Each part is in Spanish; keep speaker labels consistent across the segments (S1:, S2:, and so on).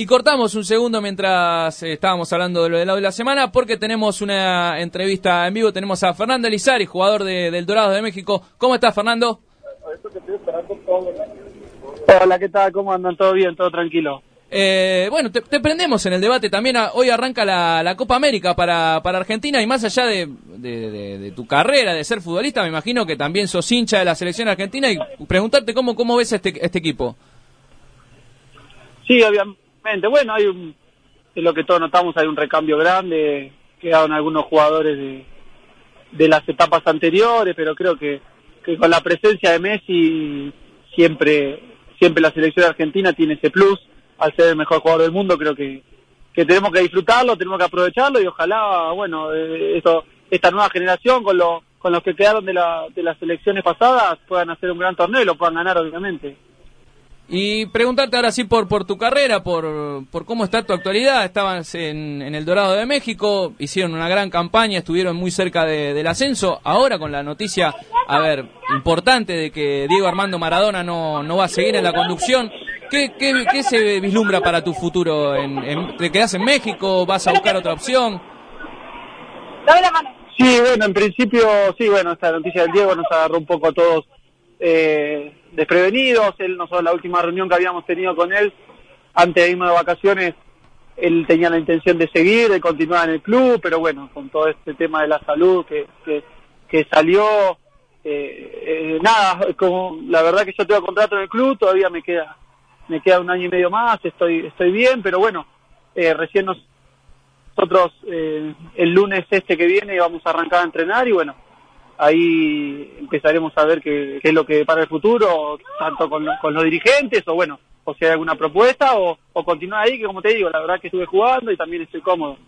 S1: Y cortamos un segundo mientras eh, estábamos hablando de lo del lado de la semana, porque tenemos una entrevista en vivo. Tenemos a Fernando Elizari, jugador de, del Dorado de México. ¿Cómo estás, Fernando?
S2: Hola, ¿qué tal? ¿Cómo andan? ¿Todo bien? ¿Todo tranquilo?
S1: Eh, bueno, te, prendemos en el debate también. hoy arranca la, la, Copa América para, para Argentina y más allá de, de, tu carrera, de ser futbolista, me imagino que también sos hincha de la selección argentina y preguntarte cómo, cómo ves este, este equipo.
S2: Sí, obviamente bueno, hay un, es lo que todos notamos, hay un recambio grande, quedaron algunos jugadores de, de las etapas anteriores, pero creo que, que con la presencia de Messi siempre, siempre la selección argentina tiene ese plus, al ser el mejor jugador del mundo, creo que, que tenemos que disfrutarlo, tenemos que aprovecharlo y ojalá, bueno, eh, esto, esta nueva generación con, lo, con los que quedaron de, la, de las selecciones pasadas puedan hacer un gran torneo y lo puedan ganar, obviamente.
S1: Y preguntarte ahora sí por, por tu carrera, por, por cómo está tu actualidad. Estabas en, en, el Dorado de México, hicieron una gran campaña, estuvieron muy cerca del ascenso. Ahora con la noticia, a ver, importante de que Diego Armando Maradona no, no va a seguir en la conducción. ¿Qué, qué, qué se vislumbra para tu futuro? ¿En, ¿Te quedas en México? ¿Vas a buscar otra opción?
S2: Sí, bueno, en principio, sí, bueno, esta noticia del Diego nos agarró un poco a todos. Eh, desprevenidos. Él, nosotros la última reunión que habíamos tenido con él, antes de irme de vacaciones, él tenía la intención de seguir, de continuar en el club, pero bueno, con todo este tema de la salud que, que, salió, eh, eh, nada, como la verdad que yo tengo contrato en el club, todavía me queda me queda un año y medio más, estoy estoy bien, pero bueno, eh, recién nosotros el lunes este que viene vamos a arrancar a entrenar y bueno, ahí empezaremos a ver qué, es lo que para el futuro, tanto con, los dirigentes o bueno, o si hay alguna propuesta o, o continuar ahí, que como te digo, la verdad que estuve jugando y también estoy cómodo.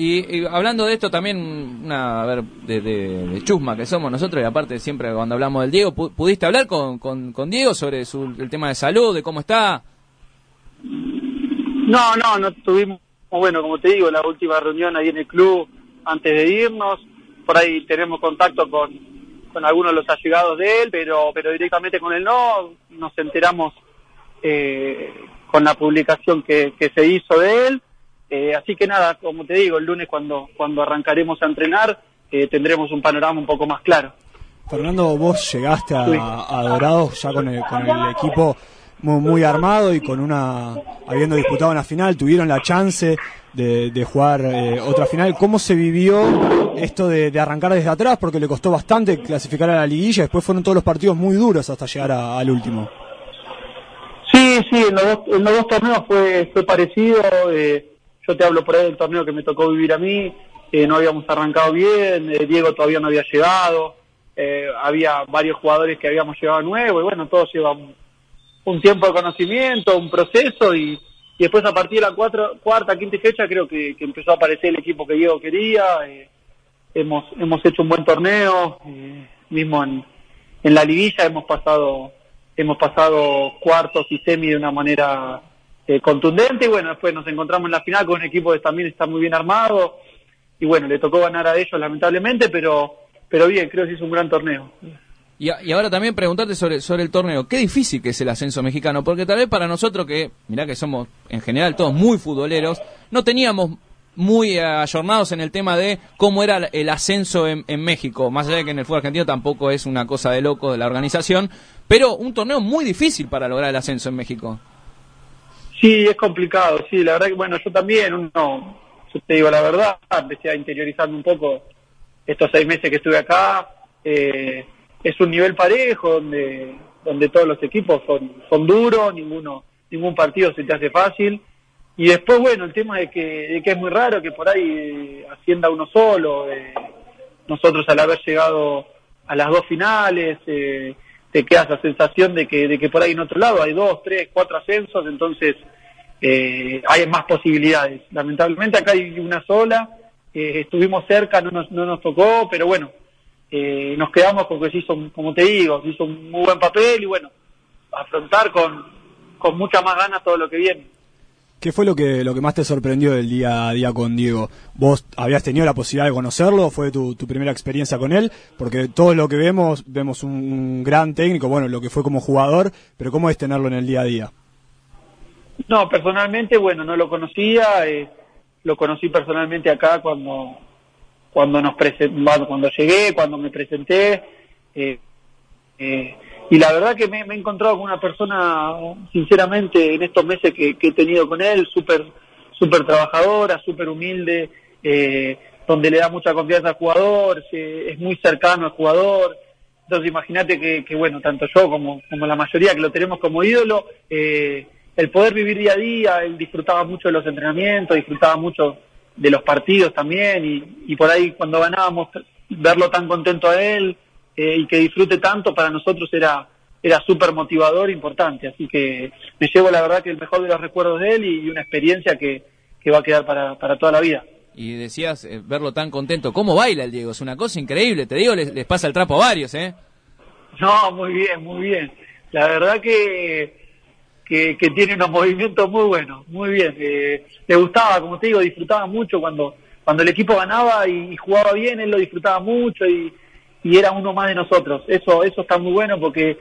S1: Y, hablando de esto también, una, a ver, de, chusma que somos nosotros, y aparte siempre cuando hablamos del Diego, ¿pudiste hablar con, con, Diego sobre su, el tema de salud, de cómo está?
S2: No, no, no tuvimos, bueno, como te digo, la última reunión ahí en el club antes de irnos, por ahí tenemos contacto con, con algunos de los allegados de él, pero, pero directamente con él no, nos enteramos eh, con la publicación que, que, se hizo de él. Eh, así que nada, como te digo, el lunes cuando, cuando arrancaremos a entrenar eh, tendremos un panorama un poco más claro.
S3: Fernando, vos llegaste a, a Dorados ya con el, con el equipo muy, muy, armado y con una, habiendo disputado una final, tuvieron la chance de, de jugar otra final. ¿Cómo se vivió esto de, arrancar desde atrás porque le costó bastante clasificar a la liguilla, después fueron todos los partidos muy duros hasta llegar al último.
S2: Sí, sí, en los dos, en los dos torneos fue, fue parecido, eh, yo te hablo por ahí del torneo que me tocó vivir a mí, eh, no habíamos arrancado bien, eh, Diego todavía no había llegado, había varios jugadores que habíamos llegado nuevo y bueno, todos llevan un tiempo de conocimiento, un proceso y, después a partir de la cuatro, cuarta, quinta fecha creo que, empezó a aparecer el equipo que Diego quería. Eh, hemos, hemos hecho un buen torneo, eh, mismo en, en la liguilla hemos pasado, hemos pasado cuartos y semi de una manera eh, contundente y bueno, después nos encontramos en la final con un equipo que también está muy bien armado y bueno, le tocó ganar a ellos lamentablemente, pero, pero bien, creo que es un gran torneo.
S1: Y, y, ahora también preguntarte sobre, sobre el torneo. Qué difícil que es el ascenso mexicano, porque tal vez para nosotros que, mirá que somos en general todos muy futboleros, no teníamos muy ayornados en el tema de cómo era el ascenso en, México, más allá de que en el fútbol argentino tampoco es una cosa de loco de la organización, pero un torneo muy difícil para lograr el ascenso en México.
S2: Sí, es complicado, sí, la verdad que bueno, yo también, uno, yo te digo la verdad, empecé a interiorizarme un poco estos seis meses que estuve acá, eh, es un nivel parejo donde, donde todos los equipos son, son duros, ninguno, ningún partido se te hace fácil, y después, bueno, el tema de que, de que es muy raro que por ahí eh, ascienda uno solo. Eh, nosotros al haber llegado a las dos finales, eh, te queda esa sensación de que, de que por ahí en otro lado hay dos, tres, cuatro ascensos, entonces hay más posibilidades. Lamentablemente acá hay una sola, estuvimos cerca, no nos, no nos tocó, pero bueno, nos quedamos porque se hizo, como te digo, se hizo un muy buen papel y bueno, afrontar con, con mucha más ganas todo lo que viene.
S3: ¿Qué fue lo que, lo que más te sorprendió del día a día con Diego? ¿Vos habías tenido la posibilidad de conocerlo? ¿Fue tu, tu primera experiencia con él? Porque todo lo que vemos, vemos un, gran técnico, bueno, lo que fue como jugador, pero ¿cómo es tenerlo en el día a día?
S2: No, personalmente, bueno, no lo conocía, eh, lo conocí personalmente acá cuando cuando nos cuando llegué, cuando me presenté, eh, eh, y la verdad que me, he encontrado con una persona, sinceramente, en estos meses que, he tenido con él, súper super trabajadora, súper humilde, eh, donde le da mucha confianza al jugador, es muy cercano al jugador. Entonces imagínate que, bueno, tanto yo como, como la mayoría que lo tenemos como ídolo, eh, el poder vivir día a día, él disfrutaba mucho de los entrenamientos, disfrutaba mucho de los partidos también, y, y por ahí cuando ganábamos, verlo tan contento a él, eh, y que disfrute tanto, para nosotros era era súper motivador, importante. Así que me llevo la verdad que el mejor de los recuerdos de él y, una experiencia que, que, va a quedar para, para toda la vida.
S1: Y decías eh, verlo tan contento. ¿Cómo baila el Diego? Es una cosa increíble. Te digo, les, pasa el trapo a varios, ¿eh?
S2: No, muy bien, muy bien. La verdad que, que, tiene unos movimientos muy buenos, muy bien. Eh, le gustaba, como te digo, disfrutaba mucho cuando, cuando el equipo ganaba y jugaba bien, él lo disfrutaba mucho y y era uno más de nosotros. Eso, eso está muy bueno porque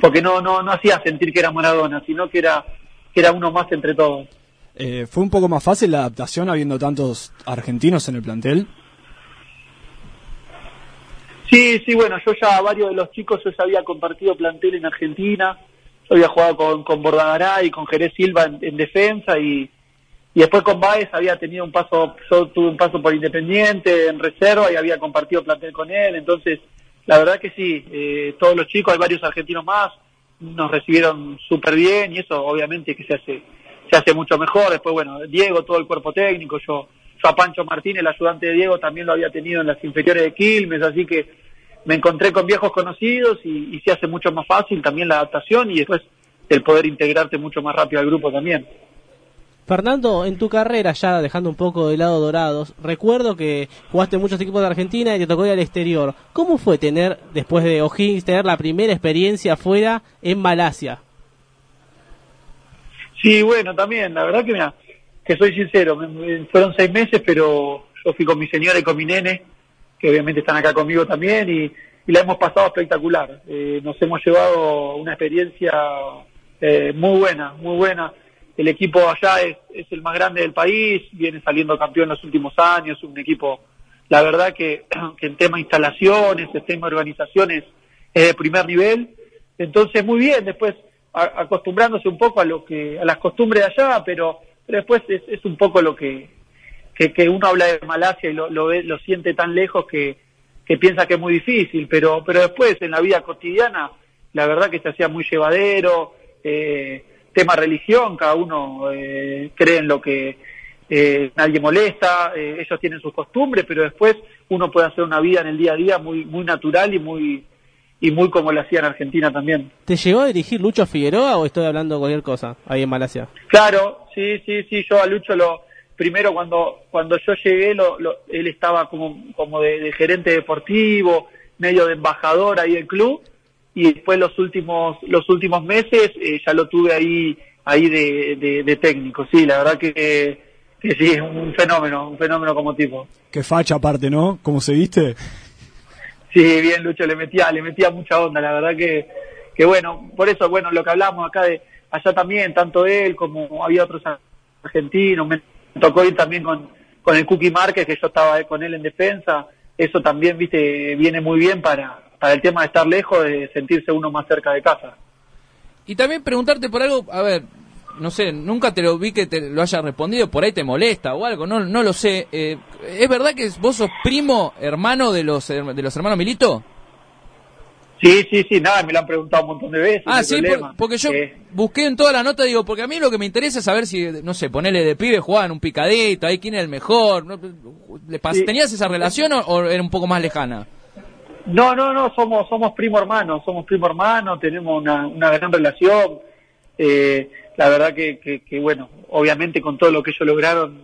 S2: porque no, no, no hacía sentir que era Maradona, sino que era, que era uno más entre todos.
S3: Eh, ¿Fue un poco más fácil la adaptación habiendo tantos argentinos en el plantel?
S2: Sí, sí, bueno, yo ya varios de los chicos yo ya había compartido plantel en Argentina, yo había jugado con, con y con Jerez Silva en defensa y, y después con Baez había tenido un paso, yo tuve un paso por Independiente en reserva y había compartido plantel con él, entonces la verdad que sí, eh, todos los chicos, hay varios argentinos más, nos recibieron súper bien y eso obviamente que se hace se hace mucho mejor, después bueno, Diego, todo el cuerpo técnico, yo, yo a Pancho Martínez, el ayudante de Diego, también lo había tenido en las inferiores de Quilmes, así que me encontré con viejos conocidos y, y se hace mucho más fácil también la adaptación y después el poder integrarte mucho más rápido al grupo también.
S4: Fernando, en tu carrera, ya dejando un poco de lado Dorados, recuerdo que jugaste muchos equipos de Argentina y te tocó ir al exterior. ¿Cómo fue tener, después de O'Higgins, tener la primera experiencia fuera en Malasia?
S2: Sí, bueno, también, la verdad que mira, que soy sincero, fueron seis meses, pero yo fui con mi señora y con mi nene, que obviamente están acá conmigo también, y, la hemos pasado espectacular. Eh, nos hemos llevado una experiencia eh, muy buena, muy buena el equipo allá es, el más grande del país, viene saliendo campeón en los últimos años, un equipo, la verdad que, que en tema instalaciones, en tema organizaciones, es de primer nivel. Entonces, muy bien, después acostumbrándose un poco a lo que a las costumbres de allá, pero, después es, es, un poco lo que, que, uno habla de Malasia y lo, lo, lo siente tan lejos que, que piensa que es muy difícil, pero, pero después en la vida cotidiana, la verdad que se hacía muy llevadero, eh, tema religión, cada uno eh, cree en lo que eh, nadie molesta, eh, ellos tienen sus costumbres, pero después uno puede hacer una vida en el día a día muy muy natural y muy y muy como lo hacía en Argentina también.
S4: ¿Te llegó a dirigir Lucho Figueroa o estoy hablando de cualquier cosa ahí en Malasia?
S2: Claro, sí, sí, sí, yo a Lucho lo primero cuando cuando yo llegué lo, él estaba como como de gerente deportivo, medio de embajador ahí del club y después los últimos los últimos meses eh, ya lo tuve ahí ahí de, de, técnico sí la verdad que, que sí es un fenómeno un fenómeno como tipo
S3: qué facha aparte no cómo se viste
S2: sí bien Lucho le metía le metía mucha onda la verdad que que bueno por eso bueno lo que hablamos acá de allá también tanto él como había otros argentinos me tocó ir también con con el Cookie Márquez que yo estaba con él en defensa eso también viste viene muy bien para para el tema de estar lejos, de sentirse uno más cerca de casa.
S1: Y también preguntarte por algo, a ver, no sé, nunca te lo vi que te lo haya respondido, por ahí te molesta o algo, no, no lo sé. Eh, ¿Es verdad que vos sos primo hermano de los, de los hermanos Milito?
S2: Sí, sí, sí, nada, me lo han preguntado un montón de veces.
S1: Ah, sí, porque yo eh, busqué en toda la nota, digo, porque a mí lo que me interesa es saber si, no sé, ponerle de pibe, jugaban un picadito, ahí quién es el mejor. ¿Tenías esa relación o era un poco más lejana?
S2: No, no, no, somos, somos primo hermano, somos primo hermano, tenemos una, una gran relación. Eh, la verdad que, que, bueno, obviamente con todo lo que ellos lograron,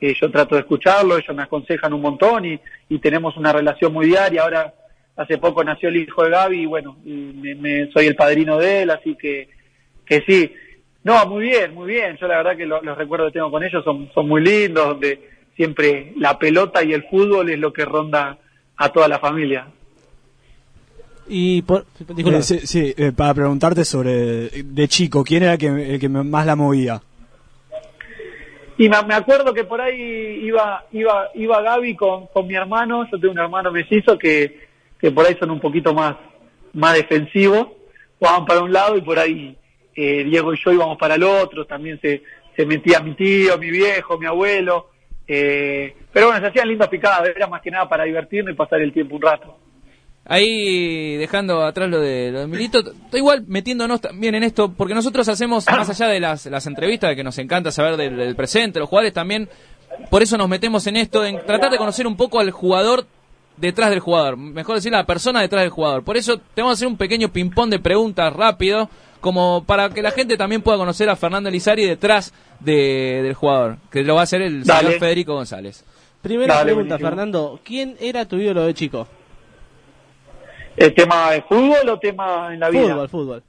S2: eh, yo trato de escucharlo, ellos me aconsejan un montón y, y tenemos una relación muy diaria. Ahora, hace poco nació el hijo de Gaby y bueno, me, soy el padrino de él, así que, que sí. No, muy bien, muy bien. Yo la verdad que los recuerdos que tengo con ellos son, son muy lindos, donde siempre la pelota y el fútbol es lo que ronda a toda la familia.
S4: Y por,
S3: eh, sí, eh, para preguntarte sobre de chico, ¿quién era el que, el que más la movía?
S2: Y me, acuerdo que por ahí iba iba iba Gaby con, con mi hermano, yo tengo un hermano mellizo que, que por ahí son un poquito más más defensivos, jugaban para un lado y por ahí eh, Diego y yo íbamos para el otro, también se, se metía mi tío, mi viejo, mi abuelo, eh, pero bueno, se hacían lindas picadas, era más que nada para divertirnos y pasar el tiempo un rato.
S1: Ahí dejando atrás lo de, lo de Milito, igual metiéndonos también en esto, porque nosotros hacemos, más allá de las, las entrevistas, que nos encanta saber del, presente, los jugadores también, por eso nos metemos en esto, en tratar de conocer un poco al jugador detrás del jugador, mejor decir, la persona detrás del jugador. Por eso tenemos que hacer un pequeño ping-pong de preguntas rápido, como para que la gente también pueda conocer a Fernando Elizari detrás del jugador, que lo va a hacer el señor Federico González.
S4: Primera pregunta, Fernando, ¿quién era tu ídolo de chico?
S2: ¿El tema de fútbol o tema en la vida?
S4: Fútbol, fútbol.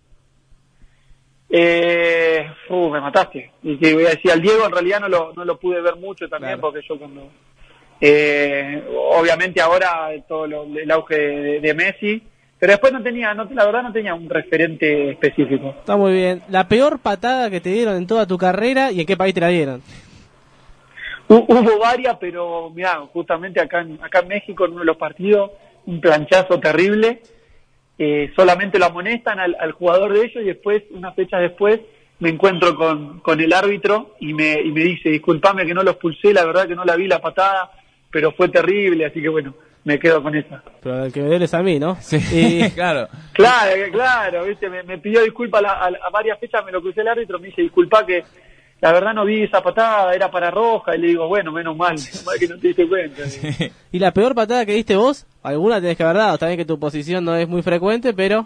S2: Eh, uh, me mataste. Y que voy a decir, al Diego en realidad no lo, no lo pude ver mucho también porque yo cuando... Eh, obviamente ahora todo el auge de, Messi, pero después no tenía, no, la verdad no tenía un referente específico.
S4: Está muy bien. ¿La peor patada que te dieron en toda tu carrera y en qué país te la dieron?
S2: Hubo varias, pero mira, justamente acá en, acá en México en uno de los partidos un planchazo terrible, eh, solamente lo amonestan al, jugador de ellos y después, unas fechas después, me encuentro con, con el árbitro y me, y me dice, disculpame que no lo expulsé, la verdad que no la vi la patada, pero fue terrible, así que bueno, me quedo con esa.
S4: Pero el que me duele es a mí, ¿no?
S1: Sí, claro.
S2: Claro, claro, ¿viste? Me, pidió disculpas a, a, varias fechas, me lo crucé el árbitro, me dice, disculpa que la verdad no vi esa patada, era para roja, y le digo, bueno, menos mal, menos mal que no te diste cuenta.
S4: ¿Y la peor patada que diste vos? Alguna tenés que haber dado, también que tu posición no es muy frecuente, pero...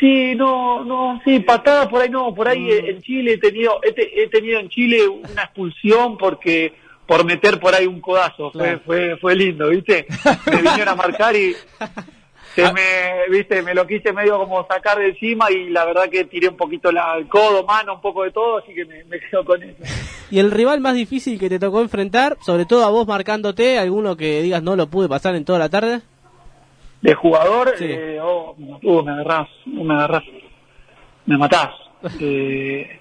S2: Sí, no, no, sí, patada por ahí no, por ahí mm. en Chile he tenido, he, tenido en Chile una expulsión porque por meter por ahí un codazo, fue, fue, fue lindo, ¿viste? Me vinieron a marcar y se ah. me, viste, me lo quise medio como sacar de encima y la verdad que tiré un poquito la, el codo, mano, un poco de todo, así que me, quedo con eso.
S4: ¿Y el rival más difícil que te tocó enfrentar, sobre todo a vos marcándote, alguno que digas no lo pude pasar en toda la tarde?
S2: De jugador, eh, oh, uh, me agarrás, me agarrás, me matás. eh,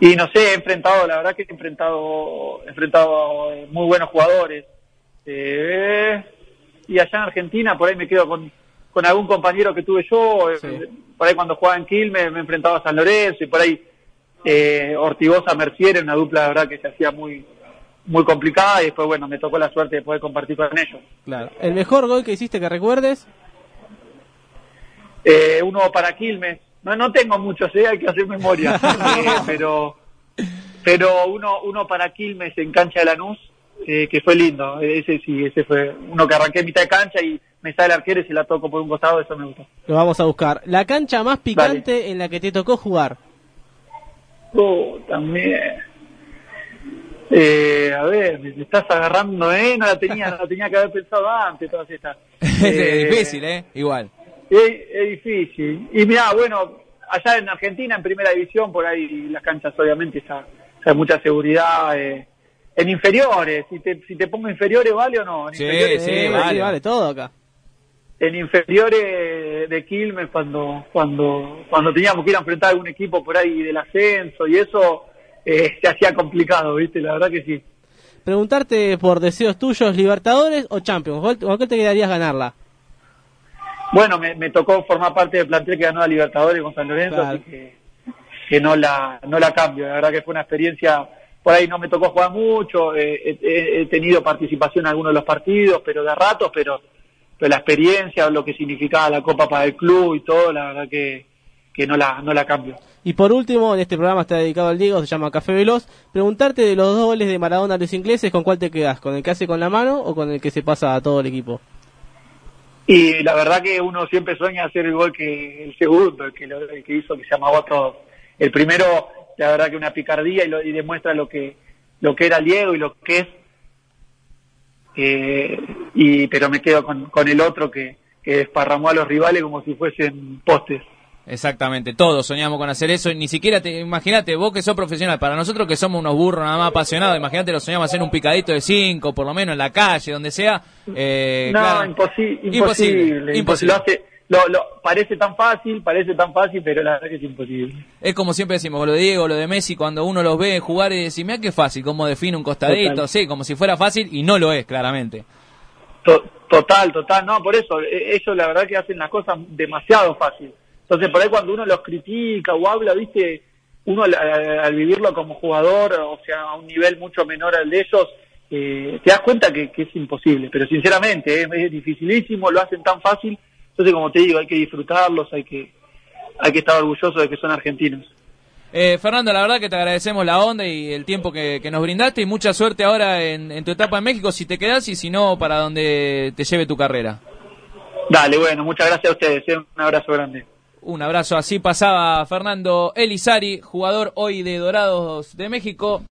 S2: y no sé, he enfrentado, la verdad que he enfrentado, he enfrentado eh, muy buenos jugadores. Eh, y allá en Argentina por ahí me quedo con, con algún compañero que tuve yo, eh, por ahí cuando jugaba en Quilmes me, enfrentaba a San Lorenzo y por ahí eh, Ortigosa Mercier, una dupla de verdad que se hacía muy muy complicada y después bueno me tocó la suerte de poder compartir con ellos.
S4: Claro. ¿El mejor gol que hiciste que recuerdes?
S2: Eh, uno para Quilmes. No, no tengo muchos, ¿eh? hay que hacer memoria. Eh, pero pero uno uno para Quilmes en cancha de Lanús eh, que fue lindo. Ese sí, ese fue uno que arranqué en mitad de cancha y me sale el arquero y se la toco por un costado, eso me gustó.
S4: Lo vamos a buscar. La cancha más picante en la que te tocó jugar.
S2: Oh, también. Eh, a ver, me estás agarrando, ¿eh? No la tenía, no la tenía que haber pensado antes, todas estas.
S1: es difícil, ¿eh? Igual.
S2: Es, difícil. Y mira, bueno, allá en Argentina, en primera división, por ahí las canchas obviamente está, hay mucha seguridad. Eh, en inferiores, si te, si te pongo inferiores, ¿vale o no?
S1: sí, sí, vale.
S4: vale todo acá.
S2: En inferiores de Quilmes, cuando, cuando, cuando teníamos que ir a enfrentar a algún equipo por ahí del ascenso y eso, eh, se hacía complicado, ¿viste? La verdad que sí.
S4: Preguntarte por deseos tuyos, ¿Libertadores o Champions? ¿Con qué te quedarías ganarla?
S2: Bueno, me, me, tocó formar parte del plantel que ganó a Libertadores con San Lorenzo, así que, que no, la, no la cambio. La verdad que fue una experiencia por ahí no me tocó jugar mucho, eh, he tenido participación en algunos de los partidos, pero de ratos, pero, pero la experiencia, lo que significaba la Copa para el club y todo, la verdad que, que no la, no la cambio.
S4: Y por último, en este programa está dedicado al Diego, se llama Café Veloz, preguntarte de los dos goles de Maradona a los ingleses, ¿con cuál te quedas? ¿Con el que hace con la mano o con el que se pasa a todo el equipo?
S2: Y la verdad que uno siempre sueña hacer el gol que el segundo, el que, el que hizo, que se llama otro. El primero la verdad que una picardía y, demuestra lo que lo que era Diego y lo que es eh, y pero me quedo con, con el otro que, que desparramó a los rivales como si fuesen postes
S1: Exactamente, todos soñamos con hacer eso. Ni siquiera te, imagínate, vos que sos profesional, para nosotros que somos unos burros nada más apasionados, imagínate lo soñamos hacer un picadito de cinco, por lo menos en la calle, donde sea.
S2: Eh, no, imposible, imposible, imposible. Lo, lo, parece tan fácil, parece tan fácil, pero la verdad que es imposible.
S1: Es como siempre decimos, lo de Diego, lo de Messi, cuando uno los ve jugar y dice, mira qué fácil, cómo define un costadito, sí, como si fuera fácil y no lo es, claramente.
S2: Total, total, no, por eso, e, ellos la verdad que hacen las cosas demasiado fácil. Entonces, por ahí cuando uno los critica o habla, viste, uno al, vivirlo como jugador, o sea, a un nivel mucho menor al de ellos, eh, te das cuenta que, es imposible. Pero sinceramente, es dificilísimo, lo hacen tan fácil entonces, como te digo, hay que disfrutarlos, hay que, hay que estar orgullosos de que son argentinos.
S1: Eh, Fernando, la verdad que te agradecemos la onda y el tiempo que, nos brindaste y mucha suerte ahora en, tu etapa en México, si te quedas y si no, para donde te lleve tu carrera.
S2: Dale, bueno, muchas gracias a ustedes, eh, un abrazo grande.
S1: Un abrazo, así pasaba Fernando Elizari, jugador hoy de Dorados de México.